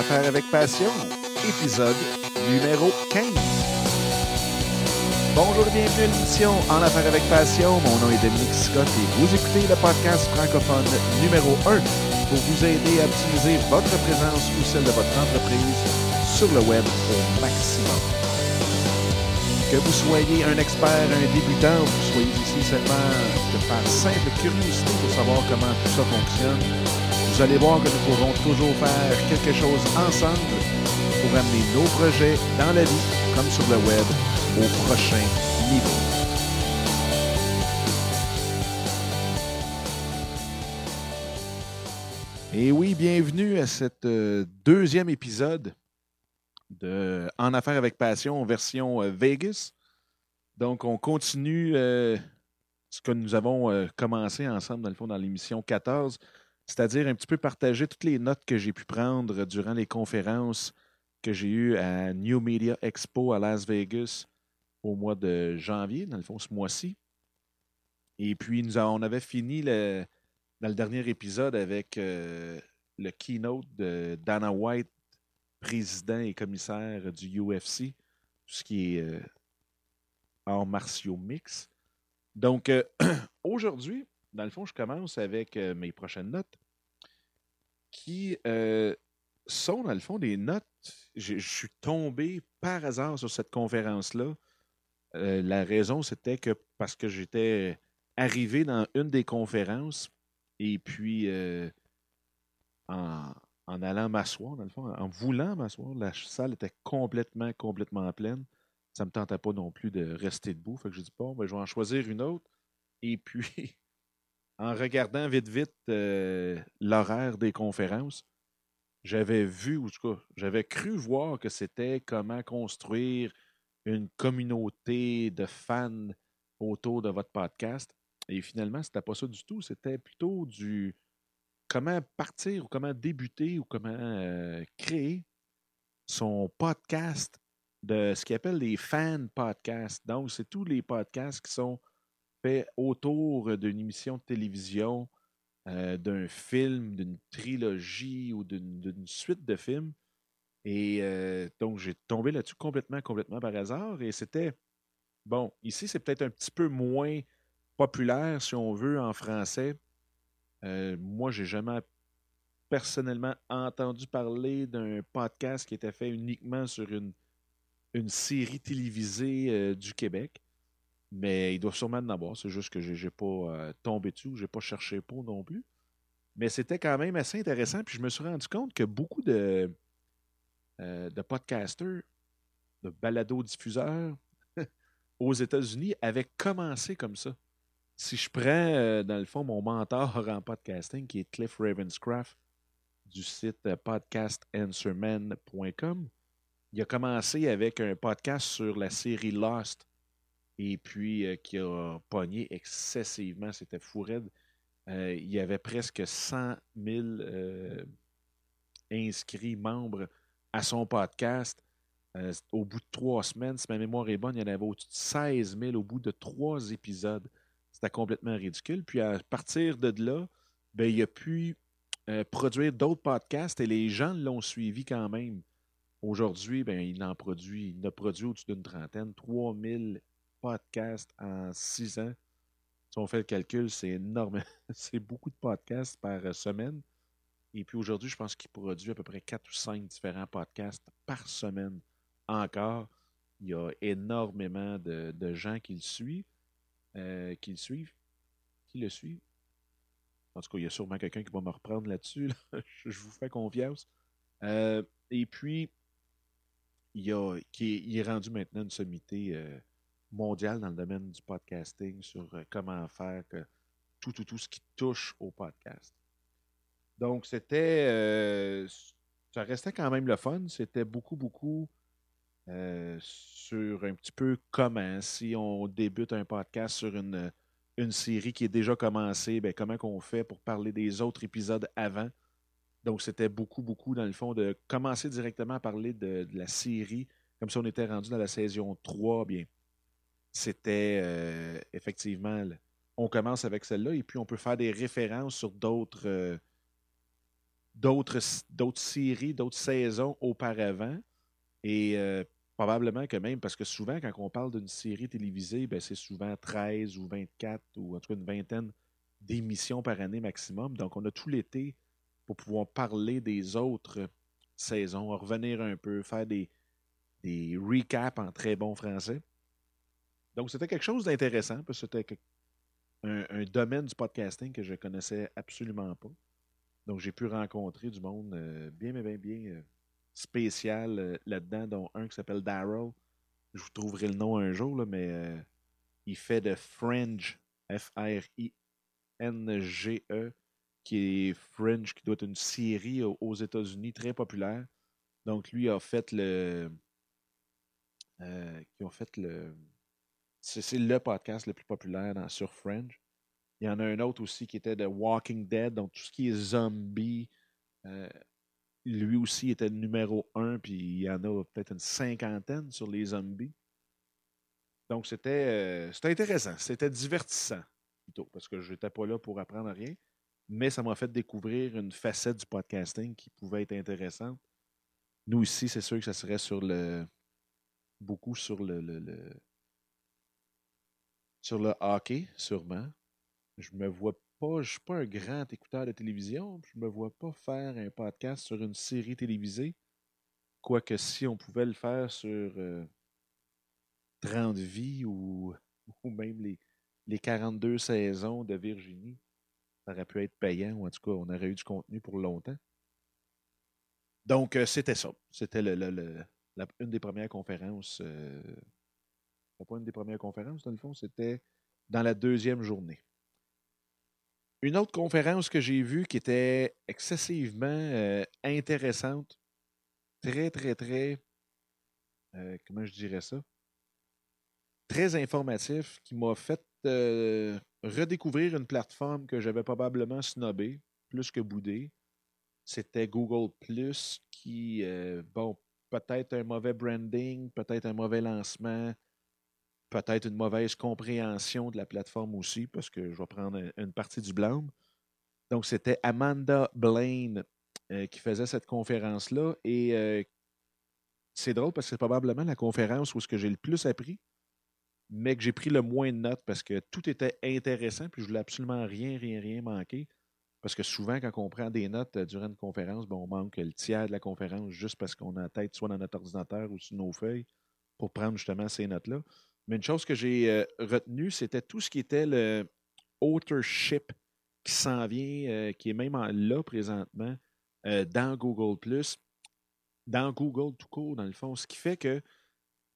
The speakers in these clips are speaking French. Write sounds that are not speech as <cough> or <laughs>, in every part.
affaires avec passion, épisode numéro 15. Bonjour et bienvenue à l'émission En affaires avec passion. Mon nom est Dominique Scott et vous écoutez le podcast francophone numéro 1 pour vous aider à optimiser votre présence ou celle de votre entreprise sur le web au maximum. Que vous soyez un expert, un débutant, ou que vous soyez ici seulement de par simple curiosité pour savoir comment tout ça fonctionne, vous allez voir que nous pourrons toujours faire quelque chose ensemble pour amener nos projets dans la vie comme sur le web au prochain niveau. Et oui, bienvenue à cet euh, deuxième épisode de En affaires avec passion version euh, Vegas. Donc, on continue euh, ce que nous avons commencé ensemble, dans le fond, dans l'émission 14, c'est-à-dire un petit peu partager toutes les notes que j'ai pu prendre durant les conférences que j'ai eues à New Media Expo à Las Vegas au mois de janvier, dans le fond, ce mois-ci. Et puis, nous on avait fini dans le dernier épisode avec euh, le keynote de Dana White, président et commissaire du UFC, tout ce qui est euh, arts martiaux mix. Donc, euh, <clears throat> aujourd'hui, dans le fond, je commence avec euh, mes prochaines notes qui euh, sont, dans le fond, des notes. Je suis tombé par hasard sur cette conférence-là. Euh, la raison, c'était que parce que j'étais arrivé dans une des conférences et puis en, en allant m'asseoir, dans le fond, en voulant m'asseoir, la salle était complètement, complètement pleine. Ça ne me tentait pas non plus de rester debout. Fait que j'ai dit, bon, ben, je vais en choisir une autre. Et puis, en regardant vite, vite euh, l'horaire des conférences, j'avais vu, ou en tout cas, j'avais cru voir que c'était comment construire une communauté de fans autour de votre podcast. Et finalement, c'était pas ça du tout. C'était plutôt du comment partir ou comment débuter ou comment euh, créer son podcast de ce qu'ils appellent les fan podcasts. Donc, c'est tous les podcasts qui sont faits autour d'une émission de télévision, euh, d'un film, d'une trilogie ou d'une suite de films. Et euh, donc, j'ai tombé là-dessus complètement, complètement par hasard. Et c'était, bon, ici, c'est peut-être un petit peu moins populaire, si on veut, en français. Euh, moi, j'ai jamais personnellement entendu parler d'un podcast qui était fait uniquement sur une, une série télévisée euh, du Québec. Mais il doit sûrement en avoir. C'est juste que je n'ai pas euh, tombé dessus, je n'ai pas cherché pour non plus. Mais c'était quand même assez intéressant. Puis je me suis rendu compte que beaucoup de, euh, de podcasters, de balado-diffuseurs <laughs> aux États-Unis avaient commencé comme ça. Si je prends, euh, dans le fond, mon mentor <laughs> en podcasting, qui est Cliff Ravenscraft du site podcastanswerman.com, il a commencé avec un podcast sur la série Lost et puis euh, qui a pogné excessivement. C'était fou raide. Euh, il y avait presque 100 000 euh, inscrits membres à son podcast. Au bout de trois semaines, si ma mémoire est bonne, il y en avait au-dessus de 16 000 au bout de trois épisodes. C'était complètement ridicule. Puis à partir de là, ben, il a pu produire d'autres podcasts et les gens l'ont suivi quand même. Aujourd'hui, ben, il en produit, il a produit au-dessus d'une trentaine, 3000 podcasts en six ans. Si on fait le calcul, c'est énorme. <laughs> c'est beaucoup de podcasts par semaine. Et puis aujourd'hui, je pense qu'il produit à peu près quatre ou cinq différents podcasts par semaine encore. Il y a énormément de, de gens qui le suivent, euh, qui le suivent, qui le suivent. En tout cas, il y a sûrement quelqu'un qui va me reprendre là-dessus. là. <laughs> je, vous fais confiance. Euh, et puis, il, a, est, il est rendu maintenant une sommité euh, mondiale dans le domaine du podcasting sur euh, comment faire tout, tout, tout ce qui touche au podcast. Donc, c'était. euh, ça restait quand même le fun. C'était beaucoup, beaucoup euh, sur un petit peu comment, si on débute un podcast sur une, une série qui est déjà commencée, ben, comment qu'on fait pour parler des autres épisodes avant. Donc, c'était beaucoup, beaucoup, dans le fond, de commencer directement à parler de, de la série, comme si on était rendu dans la saison 3, bien. C'était euh, effectivement, on commence avec celle-là et puis on peut faire des références sur d'autres euh, d'autres séries, d'autres saisons auparavant. Et euh, probablement que même, parce que souvent, quand on parle d'une série télévisée, ben, c'est souvent 13 ou 24 ou en tout cas une vingtaine d'émissions par année maximum. Donc, on a tout l'été pour pouvoir parler des autres saisons, revenir un peu, faire des recaps en très bon français. Donc, c'était quelque chose d'intéressant, parce que c'était un, domaine du podcasting que je connaissais absolument pas. Donc, j'ai pu rencontrer du monde euh, bien, bien, bien, euh, spécial euh, là-dedans, dont un qui s'appelle Daryl. Je vous trouverai le nom un jour, mais il fait de Fringe, F-R-I-N-G-E, qui est Fringe, qui doit être une série aux États-Unis très populaire. Donc, lui a fait le. qui ont fait le c'est le podcast le plus populaire dans, sur Fringe. Il y en a un autre aussi qui était de Walking Dead, donc tout ce qui est zombie. Euh, lui aussi était numéro un, puis il y en a peut-être une cinquantaine sur les zombies. Donc c'était euh, intéressant, c'était divertissant plutôt, parce que je n'étais pas là pour apprendre rien, mais ça m'a fait découvrir une facette du podcasting qui pouvait être intéressante. Nous ici, c'est sûr que ça serait sur le beaucoup sur le sur le hockey, sûrement. Je me vois pas, je ne suis pas un grand écouteur de télévision. Je me vois pas faire un podcast sur une série télévisée. Quoique si on pouvait le faire sur 30 euh, vies <laughs> ou, même les, les 42 saisons de Virginie, ça aurait pu être payant, ou en tout cas, on aurait eu du contenu pour longtemps. Donc, euh, c'était ça. C'était une des premières conférences euh, pas une des premières conférences, dans le fond, c'était dans la deuxième journée. Une autre conférence que j'ai vue qui était excessivement euh, intéressante, très, très, très, euh, comment je dirais ça, très informatif, qui m'a fait euh, redécouvrir une plateforme que j'avais probablement snobée, plus que boudée. C'était Google Plus qui, bon, peut-être un mauvais branding, peut-être un mauvais lancement, peut-être une mauvaise compréhension de la plateforme aussi, parce que je vais prendre une partie du blâme. Donc, c'était Amanda Blaine euh, qui faisait cette conférence-là. Et euh, c'est drôle parce que c'est probablement la conférence où ce que j'ai le plus appris, mais que j'ai pris le moins de notes parce que tout était intéressant, puis je voulais absolument rien, rien, rien manquer. Parce que souvent, quand on prend des notes euh, durant une conférence, ben, on manque le tiers de la conférence juste parce qu'on a la tête soit dans notre ordinateur ou sur nos feuilles pour prendre justement ces notes-là. Mais une chose que j'ai euh, retenue, c'était tout ce qui était le authorship qui s'en vient, euh, qui est même là présentement euh, dans Google dans Google tout court, dans le fond. Ce qui fait que,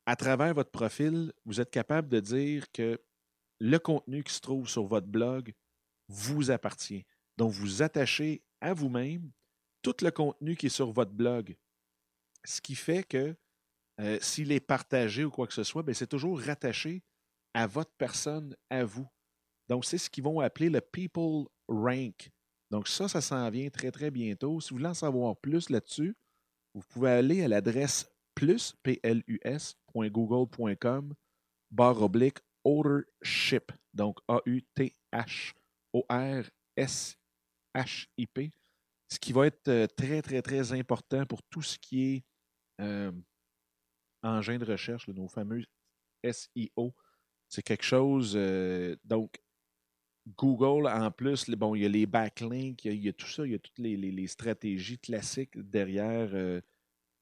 à travers votre profil, vous êtes capable de dire que le contenu qui se trouve sur votre blog vous appartient. Donc, vous attachez à vous-même tout le contenu qui est sur votre blog. Ce qui fait que euh, s'il est partagé ou quoi que ce soit, ben, c'est toujours rattaché à votre personne, à vous. Donc, c'est ce qu'ils vont appeler le People Rank. Donc, ça, ça s'en vient très, très bientôt. Si vous voulez en savoir plus là-dessus, vous pouvez aller à l'adresse plus, plus.google.com, barre oblique, ownership. Donc, A-U-T-H-O-R-S-H-I-P. Ce qui va être euh, très, très, très important pour tout ce qui est euh, engins de recherche, nos fameux SEO. C'est quelque chose. Euh, donc, Google, en plus, bon, il y a les backlinks, il y a, tout ça, il y a toutes les, stratégies classiques derrière euh,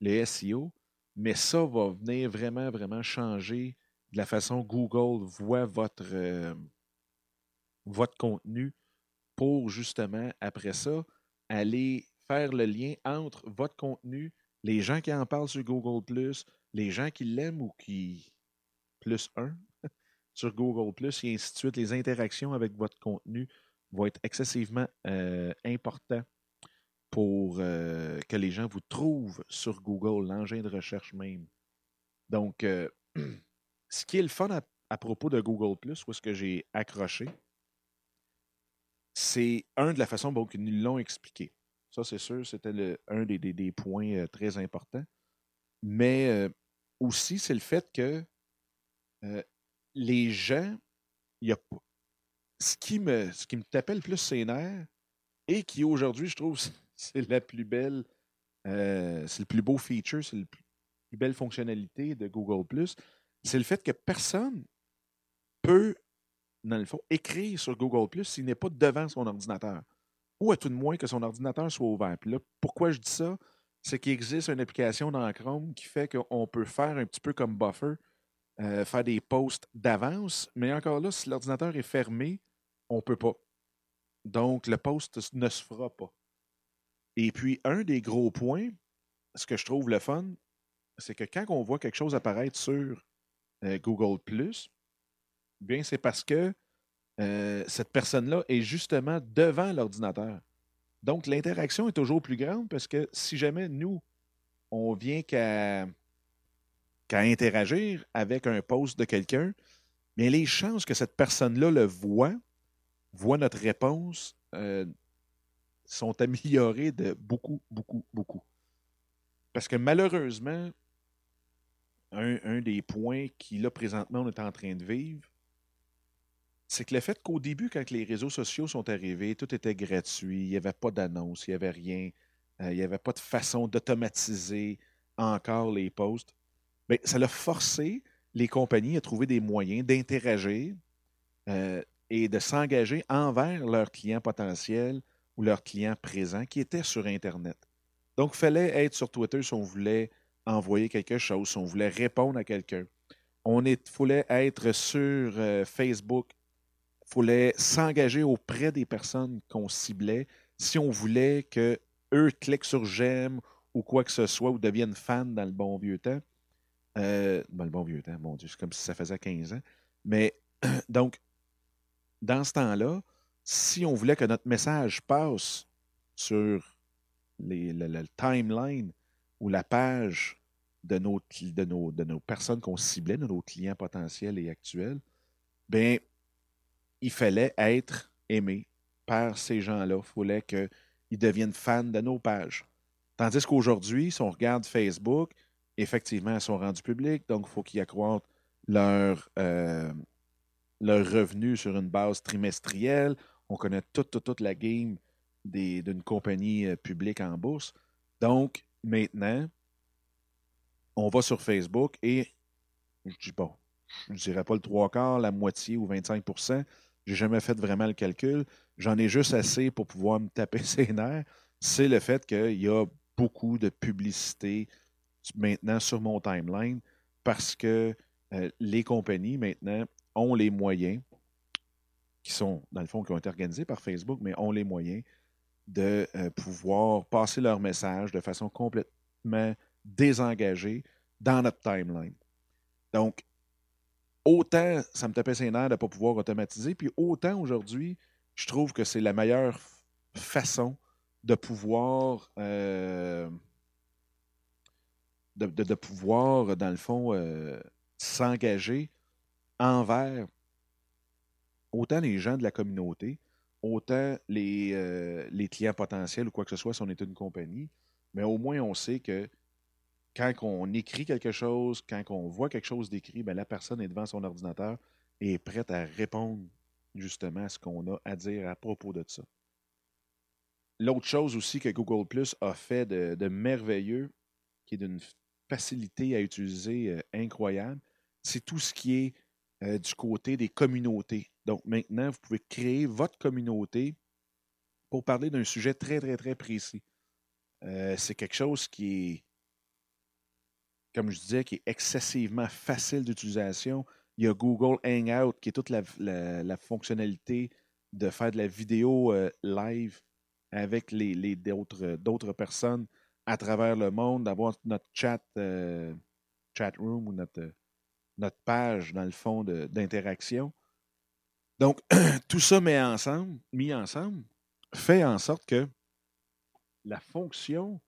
les SEO. Mais ça va venir vraiment, vraiment changer de la façon Google voit votre, euh, votre contenu pour justement, après ça, aller faire le lien entre votre contenu, les gens qui en parlent sur Google, les gens qui l'aiment ou qui. plus un <laughs> sur Google, et ainsi de suite, les interactions avec votre contenu vont être excessivement euh, importants pour euh, que les gens vous trouvent sur Google, l'engin de recherche même. Donc, euh, <clears throat> ce qui est le fun à, propos de Google, où est-ce que j'ai accroché, c'est un de la façon dont ils l'ont expliqué. Ça, c'est sûr, c'était un des, des, points très importants. Mais aussi, c'est le fait que euh, les gens, y a, ce qui me ce qui me tapait le plus ses nerfs et qui aujourd'hui, je trouve, <laughs> c'est la plus belle, euh, c'est le plus beau feature, c'est la plus belle fonctionnalité de Google. C'est le fait que personne peut, dans le fond, écrire sur Google s'il n'est pas devant son ordinateur. Ou à tout de moins que son ordinateur soit ouvert. Puis là, pourquoi je dis ça? C'est qu'il existe une application dans Chrome qui fait qu'on peut faire un petit peu comme buffer, euh, faire des posts d'avance, mais encore là, si l'ordinateur est fermé, on ne peut pas. Donc, le post ne se fera pas. Et puis, un des gros points, ce que je trouve le fun, c'est que quand on voit quelque chose apparaître sur euh, Google, bien, c'est parce que euh, cette personne-là est justement devant l'ordinateur. Donc, l'interaction est toujours plus grande parce que si jamais nous, on vient qu'à interagir avec un post de quelqu'un, bien, les chances que cette personne-là le voit, voit notre réponse, euh, sont améliorées de beaucoup, beaucoup, beaucoup. Parce que malheureusement, un, un des points qui, là, présentement, on est en train de vivre, c'est que le fait qu'au début, quand les réseaux sociaux sont arrivés, tout était gratuit, il n'y avait pas d'annonce, il n'y avait rien, euh, il n'y avait pas de façon d'automatiser encore les posts, bien, ça a forcé les compagnies à trouver des moyens d'interagir euh, et de s'engager envers leurs clients potentiels ou leurs clients présents qui étaient sur Internet. Donc, il fallait être sur Twitter si on voulait envoyer quelque chose, si on voulait répondre à quelqu'un. On fallait être sur euh, Facebook fallait s'engager auprès des personnes qu'on ciblait si on voulait que eux cliquent sur j'aime ou quoi que ce soit ou deviennent fans dans le bon vieux temps. Euh, dans le bon vieux temps, mon Dieu, c'est comme si ça faisait 15 ans. Mais <clears throat> donc, dans ce temps-là, si on voulait que notre message passe sur les, le, timeline ou la page de nos, de nos, de nos personnes qu'on ciblait, de nos clients potentiels et actuels, bien, il fallait être aimé par ces gens-là. Il fallait qu'ils deviennent fans de nos pages. Tandis qu'aujourd'hui, si on regarde Facebook, effectivement, elles sont rendues publiques, donc il faut qu'ils accroissent leur, euh, leur revenu sur une base trimestrielle. On connaît toute, toute, toute la game d'une compagnie euh, publique en bourse. Donc, maintenant, on va sur Facebook et je dis pas, je ne dirais pas le trois quarts, la moitié ou 25 j'ai jamais fait vraiment le calcul. J'en ai juste assez pour pouvoir me taper <laughs> ses nerfs. C'est le fait qu'il y a beaucoup de publicité maintenant sur mon timeline parce que euh, les compagnies maintenant ont les moyens, qui sont, dans le fond, qui ont été organisés par Facebook, mais ont les moyens de euh, pouvoir passer leur message de façon complètement désengagée dans notre timeline. Donc, autant ça me tapait ses nerfs de ne pas pouvoir automatiser, puis autant aujourd'hui, je trouve que c'est la meilleure façon de pouvoir euh, de, pouvoir, dans le fond, euh, s'engager envers autant les gens de la communauté, autant les, euh, les clients potentiels ou quoi que ce soit si on est une compagnie, mais au moins on sait que quand on écrit quelque chose, quand on voit quelque chose d'écrit, ben, la personne est devant son ordinateur et est prête à répondre justement à ce qu'on a à dire à propos de ça. L'autre chose aussi que Google Plus a fait de, merveilleux, qui est d'une facilité à utiliser euh, incroyable, c'est tout ce qui est euh, du côté des communautés. Donc maintenant, vous pouvez créer votre communauté pour parler d'un sujet très, très, très précis. Euh, c'est quelque chose qui est comme je disais, qui est excessivement facile d'utilisation. Il y a Google Hangout, qui est toute la, fonctionnalité de faire de la vidéo euh, live avec les, d'autres personnes à travers le monde, d'avoir notre chat, euh, chat room ou notre, page, dans le fond, d'interaction. Donc, <clears throat> tout ça ensemble, mis ensemble, fait en sorte que la fonction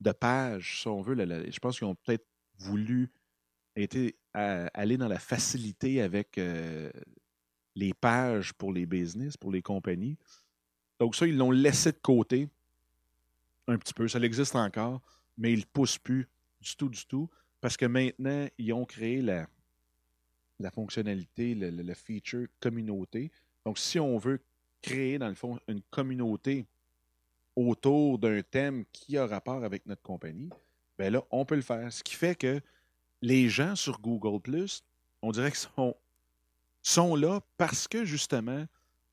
de page, si on veut, je pense qu'ils ont peut-être voulu été, aller dans la facilité avec euh, les pages pour les business, pour les compagnies. Donc ça, ils l'ont laissé de côté un petit peu. Ça existe encore, mais ils ne poussent plus du tout, du tout, parce que maintenant, ils ont créé la, la fonctionnalité, le, feature communauté. Donc, si on veut créer, dans le fond, une communauté autour d'un thème qui a rapport avec notre compagnie, ben là, on peut le faire. Ce qui fait que les gens sur Google, on dirait qu'ils sont, là parce que justement,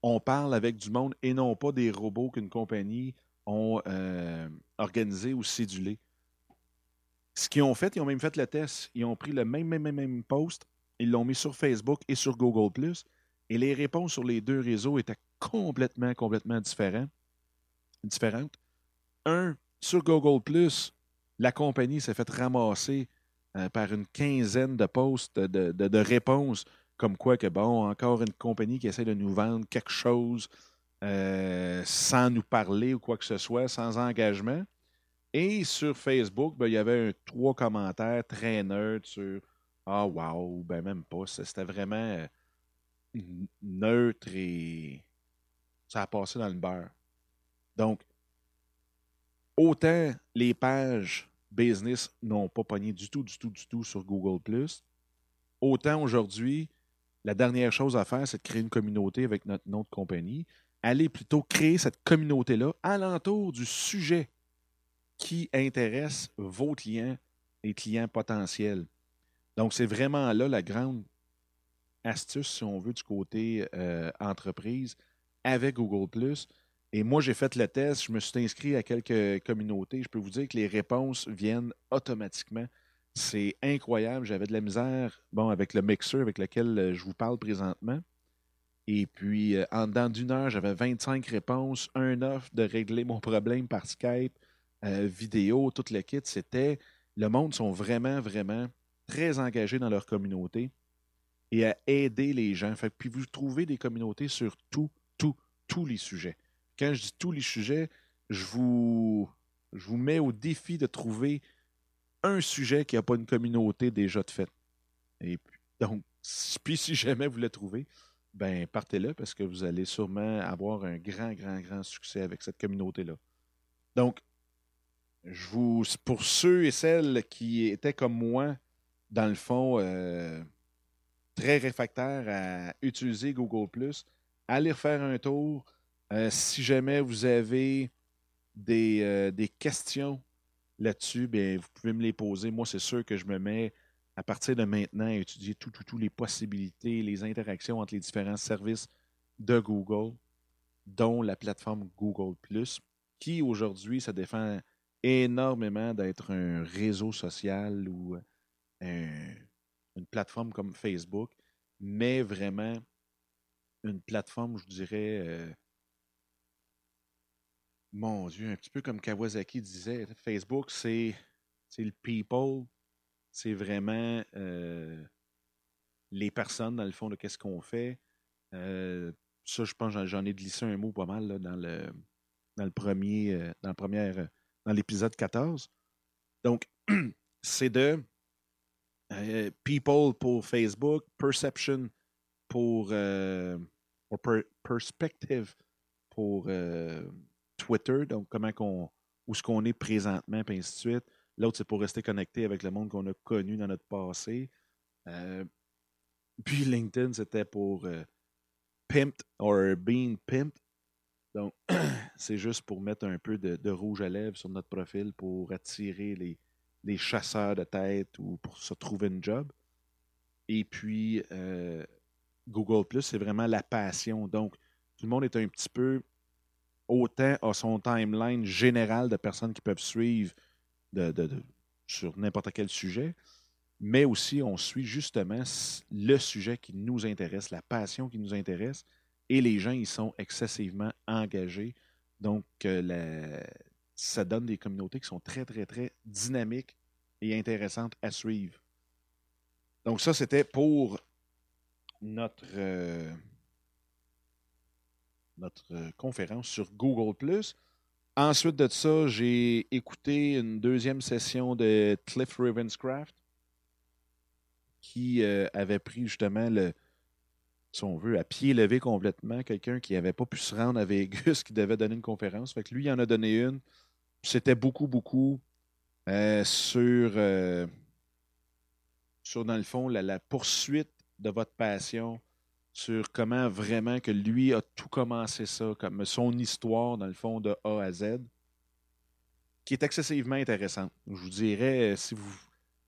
on parle avec du monde et non pas des robots qu'une compagnie ont euh, organisé ou cédulé. Ce qu'ils ont fait, ils ont même fait le test. Ils ont pris le même, même, même post, ils l'ont mis sur Facebook et sur Google et les réponses sur les deux réseaux étaient complètement, complètement différentes. différentes. Un, sur Google la compagnie s'est fait ramasser euh, par une quinzaine de posts de, réponses comme quoi que, bon, encore une compagnie qui essaie de nous vendre quelque chose euh, sans nous parler ou quoi que ce soit, sans engagement. Et sur Facebook, ben, il y avait trois commentaires très neutres sur Ah, wow, ben même pas. C'était vraiment euh, neutre et ça a passé dans le beurre. Donc, autant les pages business n'ont pas pogné du tout, du tout, du tout sur Google autant aujourd'hui, la dernière chose à faire, c'est de créer une communauté avec notre nom de compagnie. Allez plutôt créer cette communauté-là alentour du sujet qui intéresse vos clients et clients potentiels. Donc, c'est vraiment là la grande astuce, si on veut, du côté euh, entreprise avec Google et moi, j'ai fait le test, je me suis inscrit à quelques communautés. Je peux vous dire que les réponses viennent automatiquement. C'est incroyable. J'avais de la misère, bon, avec le mixeur avec lequel euh, je vous parle présentement. Et puis, euh, en dedans d'une heure, j'avais 25 réponses, un offre de régler mon problème par Skype, euh, vidéo, tout le kit. C'était. Le monde sont vraiment, vraiment très engagés dans leur communauté et à aider les gens. Puis vous trouvez des communautés sur tout, tout, tous les sujets. Quand je dis tous les sujets, je vous, je vous mets au défi de trouver un sujet qui n'a pas une communauté déjà de fait. Et puis, donc, <laughs> puis si jamais vous le trouvez, ben partez-le parce que vous allez sûrement avoir un grand, grand, grand succès avec cette communauté-là. Donc, je vous, pour ceux et celles qui étaient comme moi, dans le fond, euh, très réfractaires à utiliser Google, allez refaire un tour euh, si jamais vous avez des, euh, des questions là-dessus, bien, vous pouvez me les poser. Moi, c'est sûr que je me mets à partir de maintenant à étudier toutes tout, les possibilités, les interactions entre les différents services de Google, dont la plateforme Google qui aujourd'hui se défend énormément d'être un réseau social ou une plateforme comme Facebook, mais vraiment une plateforme, je dirais, euh, mon Dieu, un petit peu comme Kawasaki disait, Facebook, c'est le people, c'est vraiment euh, les personnes, dans le fond, de qu'est-ce qu'on fait. Euh, ça, je pense j'en ai glissé un mot pas mal dans le dans le premier, euh, dans première, dans l'épisode 14. Donc, <clears throat> c'est de people pour Facebook, perception pour, perspective pour Twitter, donc comment qu'on, où ce qu'on est présentement, puis ainsi de suite. L'autre, c'est pour rester connecté avec le monde qu'on a connu dans notre passé. Euh, puis LinkedIn, c'était pour euh, pimped or being pimped. Donc, <clears throat> c'est juste pour mettre un peu de, rouge à lèvres sur notre profil pour attirer les, les chasseurs de tête ou pour se trouver une job. Et puis, euh, Google, c'est vraiment la passion. Donc, tout le monde est un petit peu autant à son timeline général de personnes qui peuvent suivre sur n'importe quel sujet, mais aussi on suit justement le sujet qui nous intéresse, la passion qui nous intéresse, et les gens, ils sont excessivement engagés. Donc, euh, ça donne des communautés qui sont très, très, très dynamiques et intéressantes à suivre. Donc, ça, c'était pour notre... Euh, notre euh, conférence sur Google ⁇ Ensuite de ça, j'ai écouté une deuxième session de Cliff Ravenscraft qui euh, avait pris justement le, si on veut, à pied levé complètement, quelqu'un qui n'avait pas pu se rendre à Vegas, <laughs> qui devait donner une conférence. Fait que lui, il en a donné une. C'était beaucoup, beaucoup euh, sur, sur, dans le fond, la poursuite de votre passion sur comment vraiment que lui a tout commencé ça, comme son histoire, dans le fond, de A à Z. qui est excessivement intéressante. Je vous dirais, si vous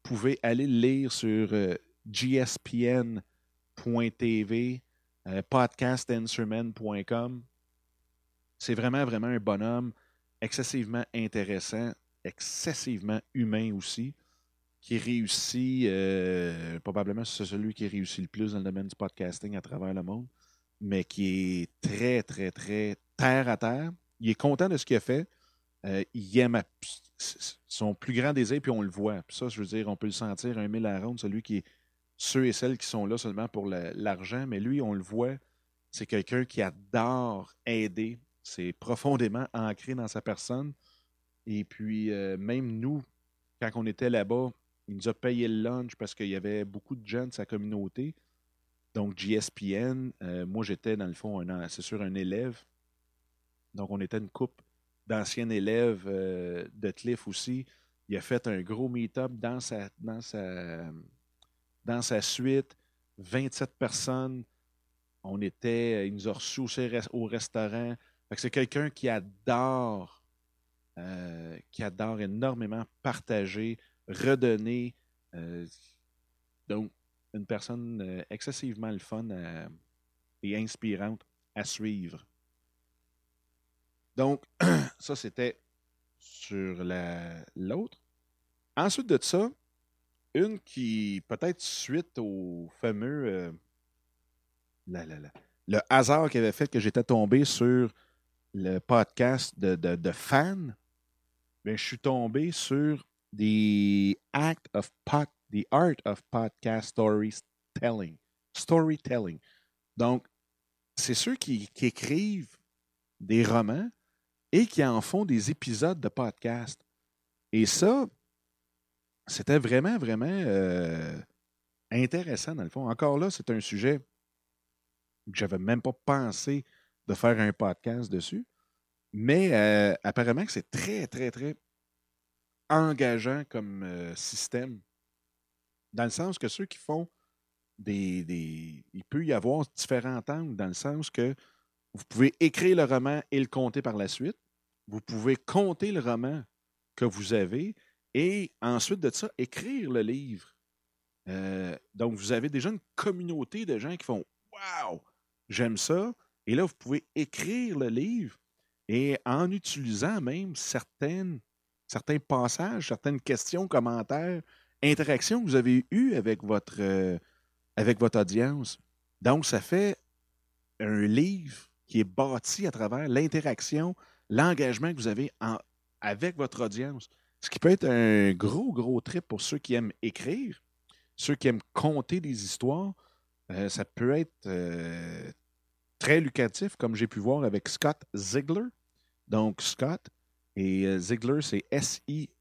pouvez aller le lire sur gspn.tv, podcastinstrument.com, c'est vraiment, vraiment un bonhomme excessivement intéressant, excessivement humain aussi, qui réussit, euh, probablement c'est celui qui réussit le plus dans le domaine du podcasting à travers le monde, mais qui est très, très, très terre à terre. Il est content de ce qu'il a fait. Euh, il aime son plus grand désir, puis on le voit. Puis ça, je veux dire, on peut le sentir un mille à ronde, celui qui est ceux et celles qui sont là seulement pour l'argent, mais lui, on le voit, c'est quelqu'un qui adore aider. C'est profondément ancré dans sa personne. Et puis, euh, même nous, quand on était là-bas, il nous a payé le lunch parce qu'il y avait beaucoup de gens de sa communauté. Donc, GSPN, euh, moi, j'étais dans le fond, c'est sûr, un élève. Donc, on était une coupe d'anciens élèves euh, de Cliff aussi. Il a fait un gros meet-up dans sa, dans, sa, dans suite. 27 personnes. On était, il nous a reçus au restaurant. C'est quelqu'un qui adore, euh, qui adore énormément partager, redonner. Euh, donc, une personne euh, excessivement le fun et inspirante à suivre. Donc, <clears throat> ça, c'était sur l'autre. Ensuite de ça, une qui, peut-être suite au fameux. le hasard qui avait fait que j'étais tombé sur le podcast de, de, fans, ben, je suis tombé sur the act of the art of podcast storytelling. Storytelling. Donc, c'est ceux qui, qui, écrivent des romans et qui en font des épisodes de podcast. Et ça, c'était vraiment, vraiment euh, intéressant dans le fond. Encore là, c'est un sujet que j'avais même pas pensé de faire un podcast dessus. Mais euh, apparemment que c'est très, très, très engageant comme euh, système. Dans le sens que ceux qui font des, Il peut y avoir différents angles, dans le sens que vous pouvez écrire le roman et le compter par la suite. Vous pouvez compter le roman que vous avez et ensuite de ça, écrire le livre. Euh, donc, vous avez déjà une communauté de gens qui font Waouh, j'aime ça. Et là, vous pouvez écrire le livre et en utilisant même certaines, certains passages, certaines questions, commentaires, interactions que vous avez eues avec votre, euh, avec votre audience. Donc, ça fait un livre qui est bâti à travers l'interaction, l'engagement que vous avez avec votre audience. Ce qui peut être un gros, gros trip pour ceux qui aiment écrire, ceux qui aiment conter des histoires. Euh, ça peut être euh, très lucratif, comme j'ai pu voir avec Scott Ziegler. Donc, Scott et euh, Ziegler, c'est S-I-G-L-E-R,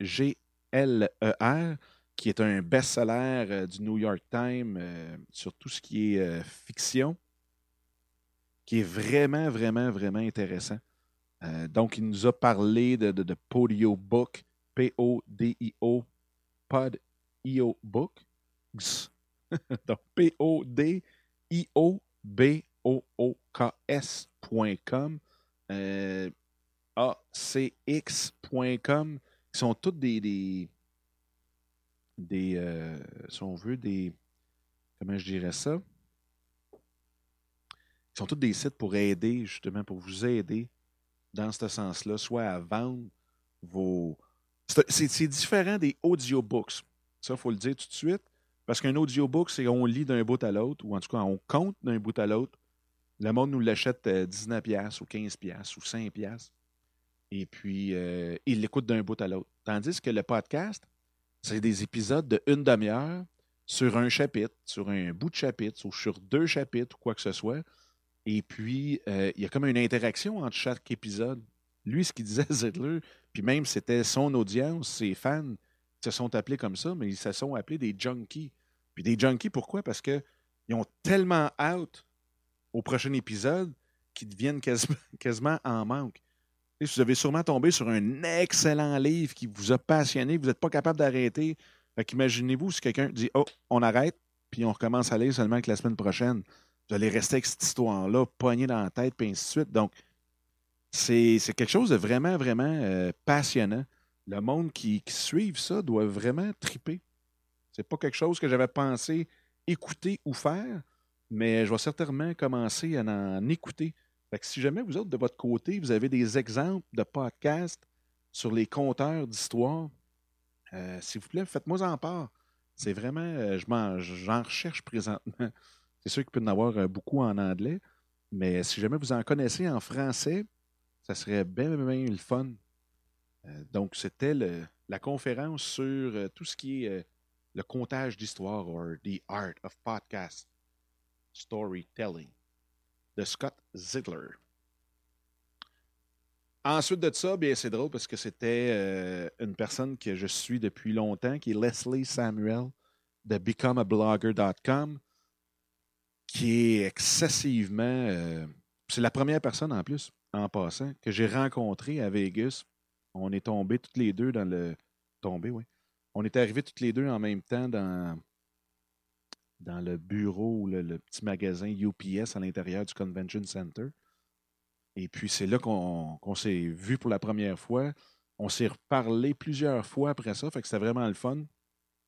qui est un best-seller euh, du New York Times euh, sur tout ce qui est fiction, qui est vraiment, vraiment, vraiment intéressant. donc, il nous a parlé de, Podio Book, P-O-D-I-O, Pod-I-O Book. <laughs> donc, P-O-D-I-O-B o-o-k-s.com, euh, acx.com, qui sont toutes des, des, euh, si des, comment je dirais ça, qui sont tous des sites pour aider, justement, pour vous aider dans ce sens-là, soit à vendre vos... C'est différent des audiobooks. Ça, il faut le dire tout de suite. Parce qu'un audiobook, c'est on lit d'un bout à l'autre, ou en tout cas, on compte d'un bout à l'autre le monde nous l'achète 19$ euh, ou 15$ ou 5$. Et puis, euh, il l'écoute d'un bout à l'autre. Tandis que le podcast, c'est des épisodes de une demi-heure sur un chapitre, sur un bout de chapitre, ou sur deux chapitres ou quoi que ce soit. Et puis, euh, il y a comme une interaction entre chaque épisode. Lui, ce qu'il disait, <laughs> Zedler, puis même c'était son audience, ses fans se sont appelés comme ça, mais ils se sont appelés des junkies. Puis des junkies, pourquoi? Parce qu'ils ont tellement out au prochain épisode qui deviennent <laughs> quasiment, en manque. Vous avez sûrement tombé sur un excellent livre qui vous a passionné, vous n'êtes pas capable d'arrêter. Imaginez-vous si quelqu'un dit Oh, on arrête, puis on recommence à lire seulement que la semaine prochaine. Vous allez rester avec cette histoire-là, poignée dans la tête, puis ainsi de suite. Donc, c'est quelque chose de vraiment, vraiment euh, passionnant. le monde qui, qui suit ça doit vraiment triper. C'est pas quelque chose que j'avais pensé écouter ou faire, mais je vais certainement commencer à en écouter. Fait que si jamais vous autres, de votre côté, vous avez des exemples de podcasts sur les compteurs d'histoire, euh, s'il vous plaît, faites-moi en part. C'est vraiment, euh, j'en recherche présentement. <laughs> C'est sûr qu'il peut y en avoir euh, beaucoup en anglais, mais si jamais vous en connaissez en français, ça serait bien, bien, le fun. donc, c'était la conférence sur tout ce qui est le comptage d'histoire, ou The Art of Podcast Storytelling de Scott Ziegler. Ensuite de ça, bien, c'est drôle parce que c'était euh, une personne que je suis depuis longtemps, qui est Leslie Samuel de becomeablogger.com, qui est excessivement. Euh, c'est la première personne en plus, en passant, que j'ai rencontrée à Vegas. On est tombés toutes les deux dans le. Tombés, oui. On est arrivés toutes les deux en même temps dans, dans le bureau, le, le petit magasin UPS à l'intérieur du Convention Center. Et puis, c'est là qu'on s'est vu pour la première fois. On s'est reparlé plusieurs fois après ça. Fait que c'était vraiment le fun.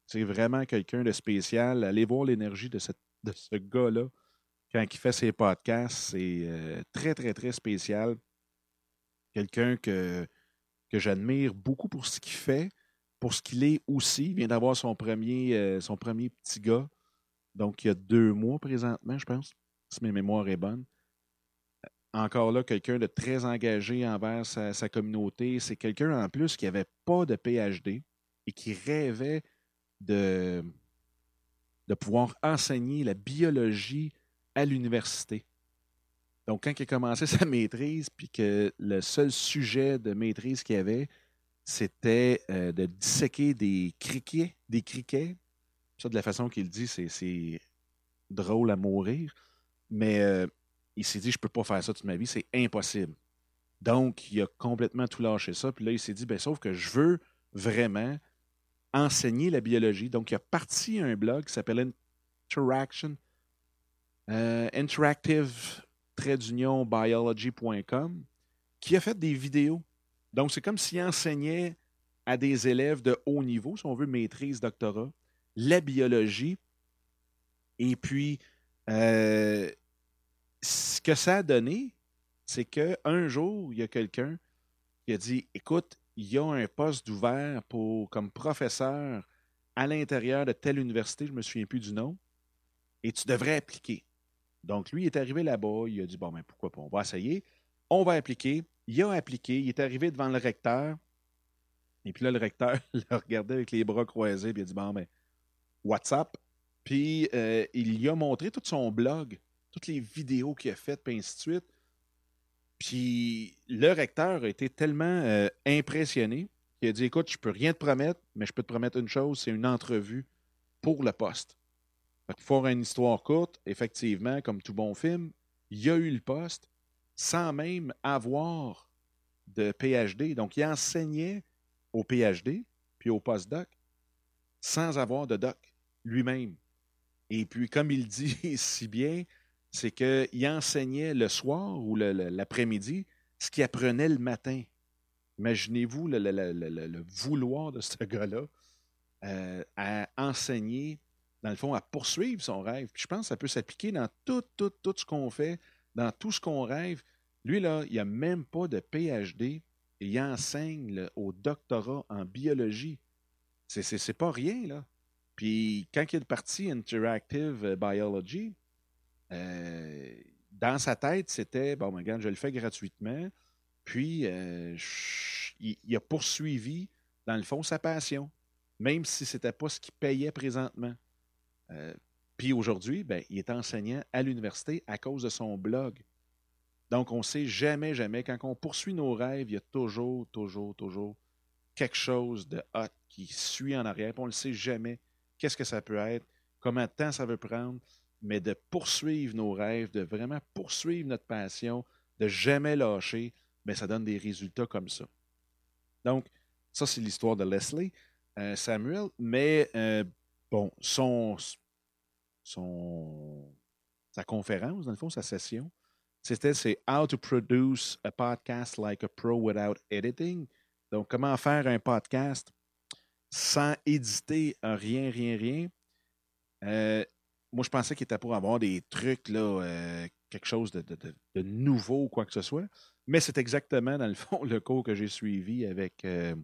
C'est vraiment quelqu'un de spécial. Allez voir l'énergie de, ce gars-là quand il fait ses podcasts. C'est euh, très, très, très spécial. Quelqu'un que, que j'admire beaucoup pour ce qu'il fait, pour ce qu'il est aussi. Il vient d'avoir son euh, son premier petit gars. Donc, il y a deux mois présentement, je pense, si mes mémoires est bonne encore là, quelqu'un de très engagé envers sa, communauté. C'est quelqu'un en plus qui n'avait pas de PhD et qui rêvait de, pouvoir enseigner la biologie à l'université. Donc, quand il a commencé <laughs> sa maîtrise, puis que le seul sujet de maîtrise qu'il avait, c'était euh, de disséquer des criquets, des criquets. Ça, de la façon qu'il dit, c'est drôle à mourir. Mais euh, il s'est dit, je ne peux pas faire ça toute ma vie, c'est impossible. Donc, il a complètement tout lâché ça. Puis là, il s'est dit, ben, sauf que je veux vraiment enseigner la biologie. Donc, il a parti un blog qui s'appelle Interaction, euh, interactive qui a fait des vidéos. Donc, c'est comme s'il enseignait à des élèves de haut niveau, si on veut, maîtrise, doctorat, la biologie. Et puis, euh, ce que ça a donné, c'est qu'un jour, il y a quelqu'un qui a dit Écoute, il y a un poste ouvert pour, comme professeur à l'intérieur de telle université, je ne me souviens plus du nom, et tu devrais appliquer. Donc, lui, il est arrivé là-bas, il a dit Bon, ben pourquoi pas, on va essayer. On va appliquer. Il a appliqué, il est arrivé devant le recteur. Et puis là, le recteur <laughs> l'a regardé avec les bras croisés, puis il a dit Bon, ben, WhatsApp. Puis euh, il lui a montré tout son blog toutes les vidéos qu'il a faites, puis ainsi de suite. Puis le recteur a été tellement euh, impressionné qu'il a dit Écoute, je peux rien te promettre, mais je peux te promettre une chose c'est une entrevue pour le poste. Fait que pour une histoire courte, effectivement, comme tout bon film, il a eu le poste sans même avoir de PhD. Donc, il enseignait au PhD puis au postdoc sans avoir de doc lui-même. Et puis, comme il dit <laughs> si bien, c'est qu'il enseignait le soir ou l'après-midi ce qu'il apprenait le matin. Imaginez-vous le, vouloir de ce gars-là euh, à enseigner, dans le fond, à poursuivre son rêve. je pense que ça peut s'appliquer dans tout, tout, tout ce qu'on fait, dans tout ce qu'on rêve. Lui, là, il n'a même pas de PhD il enseigne au doctorat en biologie. C'est pas rien, là. Puis quand il est parti Interactive Biology, euh, dans sa tête, c'était bon, regarde, ben, je le fais gratuitement. Puis, euh, il, a poursuivi, dans le fond, sa passion, même si ce n'était pas ce qu'il payait présentement. Euh, puis aujourd'hui, ben, il est enseignant à l'université à cause de son blog. Donc, on ne sait jamais, jamais, quand on poursuit nos rêves, il y a toujours, toujours, toujours quelque chose de hot qui suit en arrière. on ne le sait jamais. Qu'est-ce que ça peut être? Combien de temps ça veut prendre? mais de poursuivre nos rêves, de vraiment poursuivre notre passion, de jamais lâcher, mais ça donne des résultats comme ça. Donc, ça, c'est l'histoire de Leslie euh, Samuel, mais euh, bon, son, son, sa conférence, dans le fond, sa session, c'était c'est How to produce a podcast like a pro without editing. Donc, comment faire un podcast sans éditer rien, rien, rien. Euh, moi, je pensais qu'il était pour avoir des trucs, euh, quelque chose de, nouveau ou quoi que ce soit. Mais c'est exactement, dans le fond, <laughs> le cours que j'ai suivi avec euh,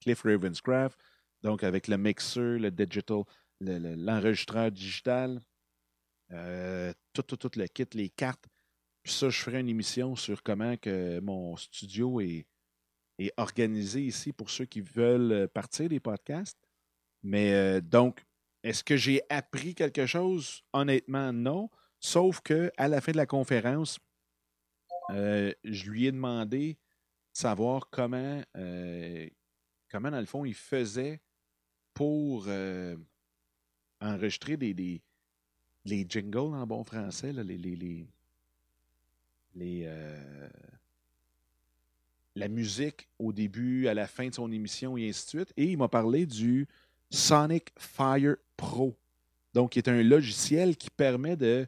Cliff Ravenscraft, donc avec le mixer, le digital, l'enregistreur digital, tout, tout, tout le kit, les cartes. Puis ça, je ferai une émission sur comment que mon studio est, est organisé ici pour ceux qui veulent partir des podcasts. Mais donc, est-ce que j'ai appris quelque chose? Honnêtement, non. Sauf que à la fin de la conférence, euh, je lui ai demandé de savoir comment, euh, comment, dans le fond, il faisait pour euh, enregistrer des, des, les jingles en bon français, les, les, les la musique au début, à la fin de son émission et ainsi de suite. Et il m'a parlé du Sonic Fire Pro. Donc, qui est un logiciel qui permet de,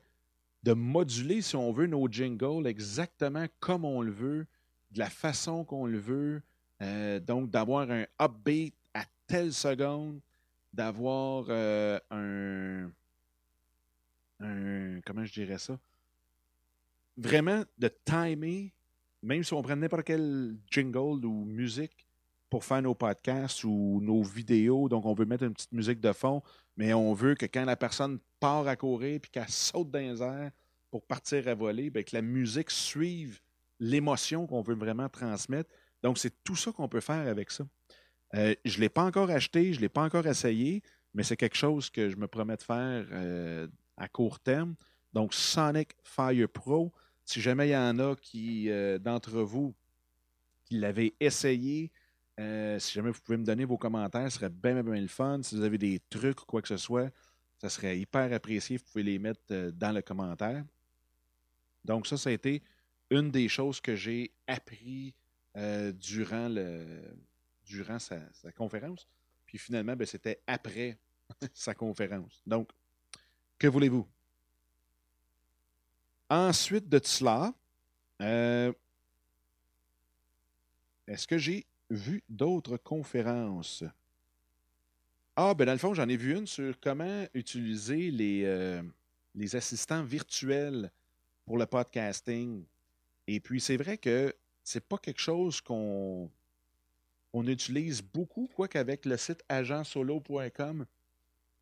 de moduler, si on veut, nos jingles exactement comme on le veut, de la façon qu'on le veut. Euh, donc, d'avoir un upbeat à telle seconde, d'avoir euh, un, un. Comment je dirais ça? Vraiment de timer, même si on prend n'importe quel jingle ou musique, pour faire nos podcasts ou nos vidéos. Donc, on veut mettre une petite musique de fond, mais on veut que quand la personne part à courir puis qu'elle saute dans les airs pour partir à voler, bien, que la musique suive l'émotion qu'on veut vraiment transmettre. Donc, c'est tout ça qu'on peut faire avec ça. Euh, je ne l'ai pas encore acheté, je ne l'ai pas encore essayé, mais c'est quelque chose que je me promets de faire euh, à court terme. Donc, Sonic Fire Pro, si jamais il y en a qui, euh, d'entre vous, qui l'avaient essayé, euh, si jamais vous pouvez me donner vos commentaires, ce serait bien, bien, le fun. Si vous avez des trucs ou quoi que ce soit, ça serait hyper apprécié. Vous pouvez les mettre euh, dans le commentaire. Donc, ça, ça a été une des choses que j'ai appris durant, le, durant sa, conférence. Puis finalement, ben, c'était après <laughs> sa conférence. Donc, que voulez-vous? Ensuite de cela, est-ce que j'ai vu d'autres conférences? Ah, ben dans le fond, j'en ai vu une sur comment utiliser les, euh, assistants virtuels pour le podcasting. Et puis, c'est vrai que c'est pas quelque chose qu'on on utilise beaucoup, quoi qu'avec le site agentsolo.com,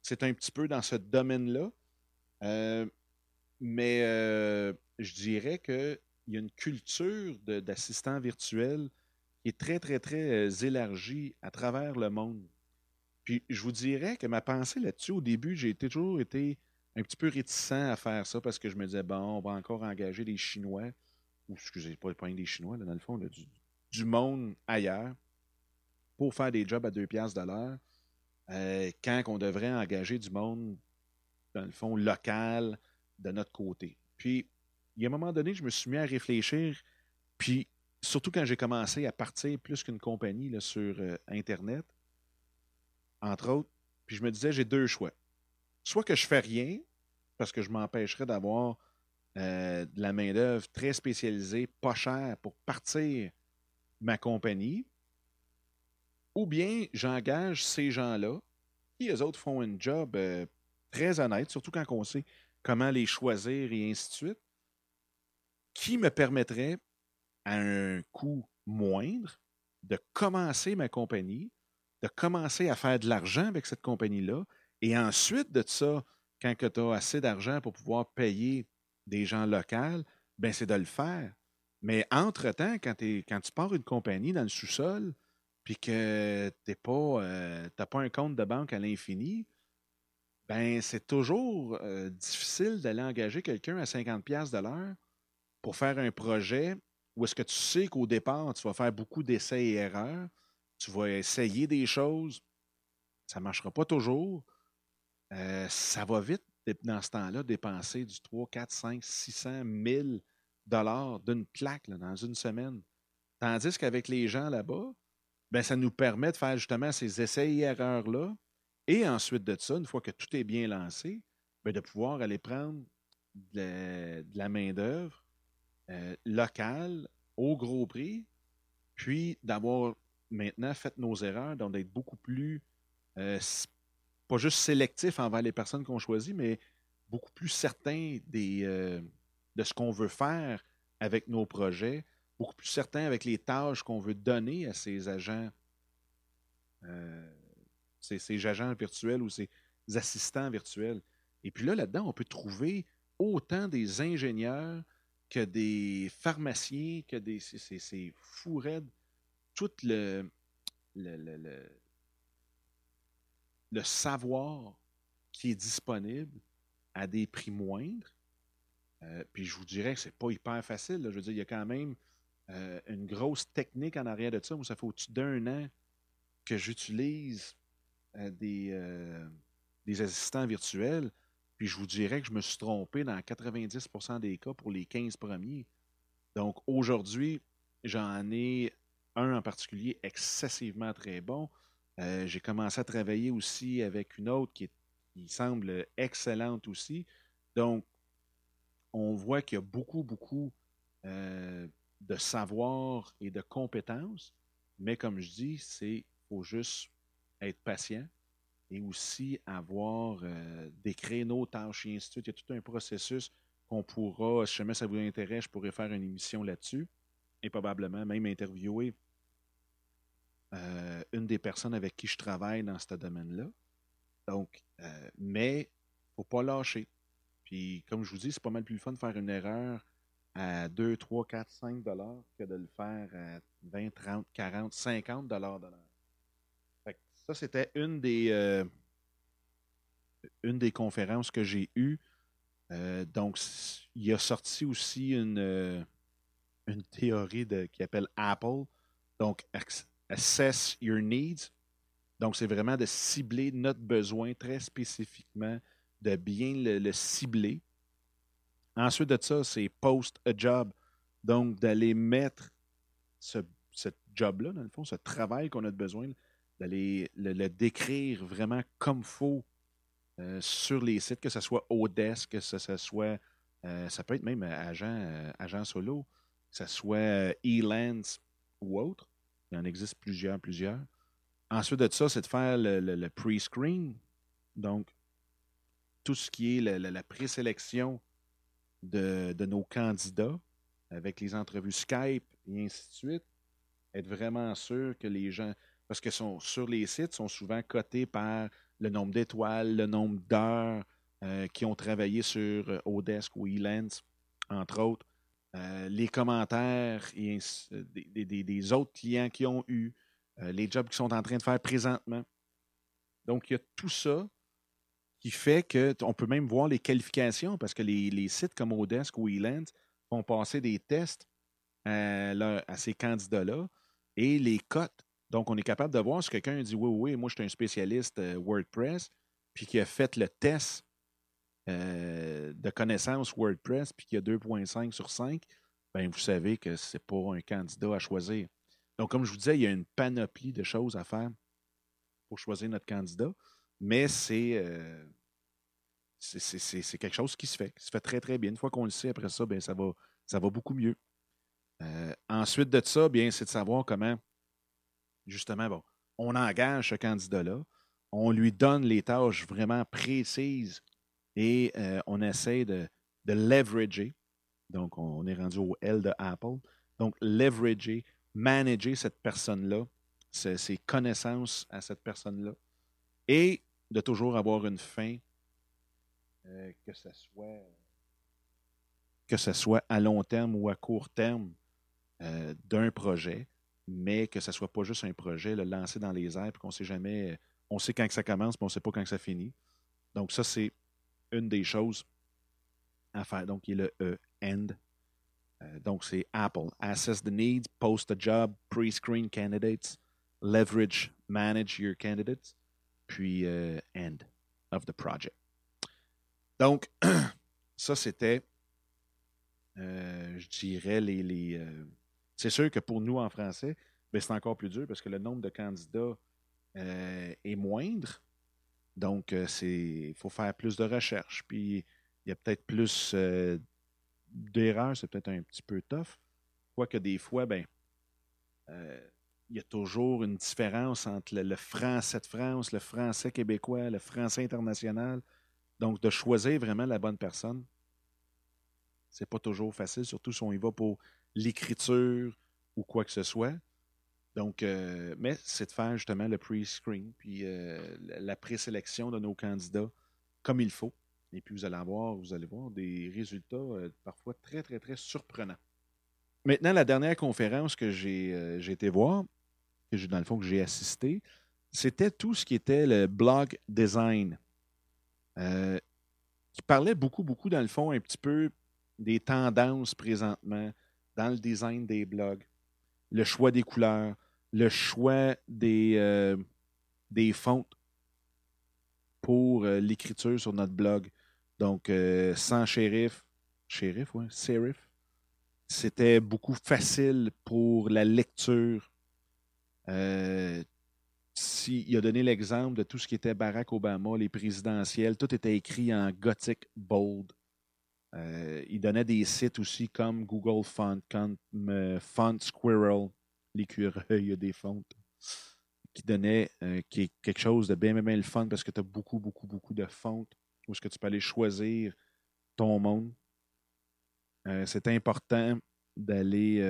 c'est un petit peu dans ce domaine-là. Euh, mais euh, je dirais qu'il y a une culture d'assistants virtuels est très, très, très euh, élargi à travers le monde. Puis je vous dirais que ma pensée là-dessus, au début, j'ai toujours été un petit peu réticent à faire ça parce que je me disais, bon, on va encore engager des Chinois, ou excusez, pas, pas des Chinois, dans le fond, du, monde ailleurs pour faire des jobs à deux piastres de l'heure, euh, quand on devrait engager du monde, dans le fond, local de notre côté. Puis, il y a un moment donné, je me suis mis à réfléchir, puis surtout quand j'ai commencé à partir plus qu'une compagnie sur euh, Internet, entre autres, puis je me disais, j'ai deux choix. Soit que je fais rien, parce que je m'empêcherais d'avoir euh, de la main-d'œuvre très spécialisée, pas chère, pour partir ma compagnie, ou bien j'engage ces gens-là, qui eux autres font un job euh, très honnête, surtout quand on sait comment les choisir et ainsi de suite, qui me permettrait à un coût moindre de commencer ma compagnie, de commencer à faire de l'argent avec cette compagnie-là, et ensuite de ça, quand tu as assez d'argent pour pouvoir payer des gens locaux, ben c'est de le faire. Mais entre-temps, quand, tu pars une compagnie dans le sous-sol, puis que tu pas, euh, pas un compte de banque à l'infini, ben c'est toujours euh, difficile d'aller engager quelqu'un à 50$ de l'heure pour faire un projet ou est-ce que tu sais qu'au départ, tu vas faire beaucoup d'essais et erreurs, tu vas essayer des choses, ça ne marchera pas toujours. Euh, ça va vite dans ce temps-là dépenser du 3, 4, 5, 600, 1000 dollars d'une claque dans une semaine. Tandis qu'avec les gens là-bas, ben, ça nous permet de faire justement ces essais et erreurs-là. Et ensuite de ça, une fois que tout est bien lancé, ben, de pouvoir aller prendre de la main-d'œuvre euh, local au gros prix, puis d'avoir maintenant, faites nos erreurs, donc d'être beaucoup plus, euh, pas juste sélectif envers les personnes qu'on choisit, mais beaucoup plus certain des, euh, de ce qu'on veut faire avec nos projets, beaucoup plus certain avec les tâches qu'on veut donner à ces agents, ces, agents virtuels ou ces assistants virtuels. Et puis là, là-dedans, on peut trouver autant des ingénieurs que des pharmaciens, que des. C'est fou raide. Tout le, le, le, le, savoir qui est disponible à des prix moindres. Euh, puis je vous dirais que c'est pas hyper facile. Je veux dire, il y a quand même euh, une grosse technique en arrière de ça. Moi, ça fait au-dessus d'un an que j'utilise des, des assistants virtuels. Puis je vous dirais que je me suis trompé dans 90% des cas pour les 15 premiers. Donc aujourd'hui, j'en ai un en particulier excessivement très bon. Euh, j'ai commencé à travailler aussi avec une autre qui, semble excellente aussi. Donc, on voit qu'il y a beaucoup, beaucoup euh, de savoir et de compétences. Mais comme je dis, c'est faut juste être patient, et aussi avoir euh, des créneaux, tâches et ainsi de suite. Il y a tout un processus qu'on pourra, si jamais ça vous intéresse, je pourrais faire une émission là-dessus et probablement même interviewer euh, une des personnes avec qui je travaille dans ce domaine-là. Donc, euh, mais il ne faut pas lâcher. Puis, comme je vous dis, c'est pas mal plus fun de faire une erreur à 2, 3, 4, 5 dollars que de le faire à 20, 30, 40, 50 dollars. Ça, c'était une des euh, une des conférences que j'ai eues. Euh, donc, il a sorti aussi une, euh, une théorie de, qui appelle Apple. Donc, Assess Your Needs. Donc, c'est vraiment de cibler notre besoin très spécifiquement, de bien le, cibler. Ensuite de ça, c'est Post a Job. Donc, d'aller mettre ce, ce job-là, dans le fond, ce travail qu'on a besoin, d'aller le, décrire vraiment comme faut euh, sur les sites, que ce soit Odesk, que ce, soit, euh, ça peut être même agent, euh, agent solo, que ce soit Elance ou autre. Il en existe plusieurs, plusieurs. Ensuite de ça, c'est de faire le, pre-screen. Donc, tout ce qui est la, présélection de, de nos candidats avec les entrevues Skype et ainsi de suite. Être vraiment sûr que les gens parce que sur les sites, sont souvent cotés par le nombre d'étoiles, le nombre d'heures euh, qui ont travaillé sur euh, Odesk ou Elance, entre autres, euh, les commentaires des, autres clients qui ont eu, les jobs qu'ils sont en train de faire présentement. Donc, il y a tout ça qui fait qu'on peut même voir les qualifications parce que les, sites comme Odesk ou Elance font passer des tests à, à ces candidats-là et les cotes donc, on est capable de voir si quelqu'un dit oui, oui, moi, je suis un spécialiste euh, WordPress, puis qui a fait le test euh, de connaissance WordPress, puis qui a 2,5 sur 5, bien, vous savez que ce n'est pas un candidat à choisir. Donc, comme je vous disais, il y a une panoplie de choses à faire pour choisir notre candidat, mais c'est. Euh, quelque chose qui se fait, qui se fait très, très bien. Une fois qu'on le sait, après ça, bien, ça, va, ça va beaucoup mieux. ensuite de ça, bien, c'est de savoir comment justement, on engage ce candidat-là, on lui donne les tâches vraiment précises et euh, on essaie de, de leverager. Donc, on est rendu au L de Apple. Donc, leverager, manager cette personne-là, ses, connaissances à cette personne-là, et de toujours avoir une fin, euh, que ce soit que ce soit à long terme ou à court terme euh, d'un projet mais que ce ne soit pas juste un projet, le lancer dans les airs, puis qu'on sait jamais, on sait quand que ça commence, mais on ne sait pas quand que ça finit. Donc, ça, c'est une des choses à faire. Donc, il y a le E, end. Euh, donc, c'est Apple. Assess the needs, post a job, pre-screen candidates, leverage, manage your candidates, puis euh, end of the project. Donc, <clears throat> ça, c'était, euh, je dirais, les c'est sûr que pour nous en français, ben, c'est encore plus dur parce que le nombre de candidats euh, est moindre. Donc, euh, il faut faire plus de recherches. Puis, il y a peut-être plus euh, d'erreurs, c'est peut-être un petit peu tough. Quoique des fois, ben, il y a toujours une différence entre le, français de France, le français québécois, le français international. Donc, de choisir vraiment la bonne personne, c'est pas toujours facile, surtout si on y va pour l'écriture ou quoi que ce soit. Donc, euh, mais c'est de faire justement le pre-screen, puis euh, la présélection de nos candidats comme il faut. Et puis, vous allez avoir, vous allez voir des résultats euh, parfois très, très, très surprenants. Maintenant, la dernière conférence que j'ai été voir, que dans le fond, que j'ai assisté, c'était tout ce qui était le blog design. Qui parlait beaucoup, beaucoup, dans le fond, un petit peu des tendances présentement dans le design des blogs. Le choix des couleurs, le choix des, euh, des fontes pour euh, l'écriture sur notre blog. Donc, sans shérif, shérif, oui, serif, c'était beaucoup facile pour la lecture euh, il a donné l'exemple de tout ce qui était Barack Obama, les présidentielles, tout était écrit en gothique bold. Euh, il donnait des sites aussi comme Google Font, euh, Font Squirrel, l'écureuil des fontes, qui donnait qui est quelque chose de bien, bien, le fun parce que tu as beaucoup, beaucoup, beaucoup de fontes où est-ce que tu peux aller choisir ton monde. c'est important d'aller